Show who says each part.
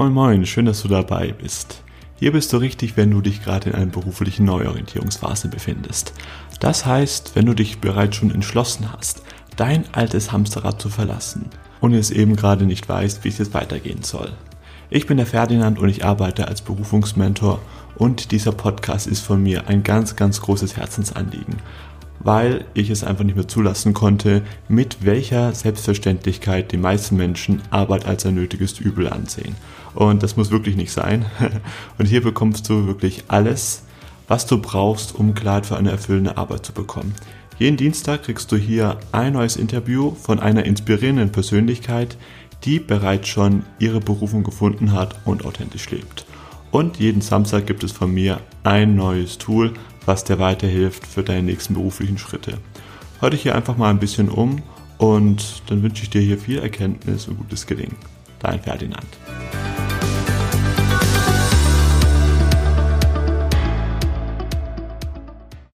Speaker 1: Moin Moin, schön, dass du dabei bist. Hier bist du richtig, wenn du dich gerade in einer beruflichen Neuorientierungsphase befindest. Das heißt, wenn du dich bereits schon entschlossen hast, dein altes Hamsterrad zu verlassen und es eben gerade nicht weißt, wie es jetzt weitergehen soll. Ich bin der Ferdinand und ich arbeite als Berufungsmentor und dieser Podcast ist von mir ein ganz, ganz großes Herzensanliegen, weil ich es einfach nicht mehr zulassen konnte, mit welcher Selbstverständlichkeit die meisten Menschen Arbeit als ein nötiges Übel ansehen. Und das muss wirklich nicht sein. Und hier bekommst du wirklich alles, was du brauchst, um Klarheit für eine erfüllende Arbeit zu bekommen. Jeden Dienstag kriegst du hier ein neues Interview von einer inspirierenden Persönlichkeit, die bereits schon ihre Berufung gefunden hat und authentisch lebt. Und jeden Samstag gibt es von mir ein neues Tool, was dir weiterhilft für deine nächsten beruflichen Schritte. Hör dich hier einfach mal ein bisschen um und dann wünsche ich dir hier viel Erkenntnis und gutes Gelingen. Dein Ferdinand.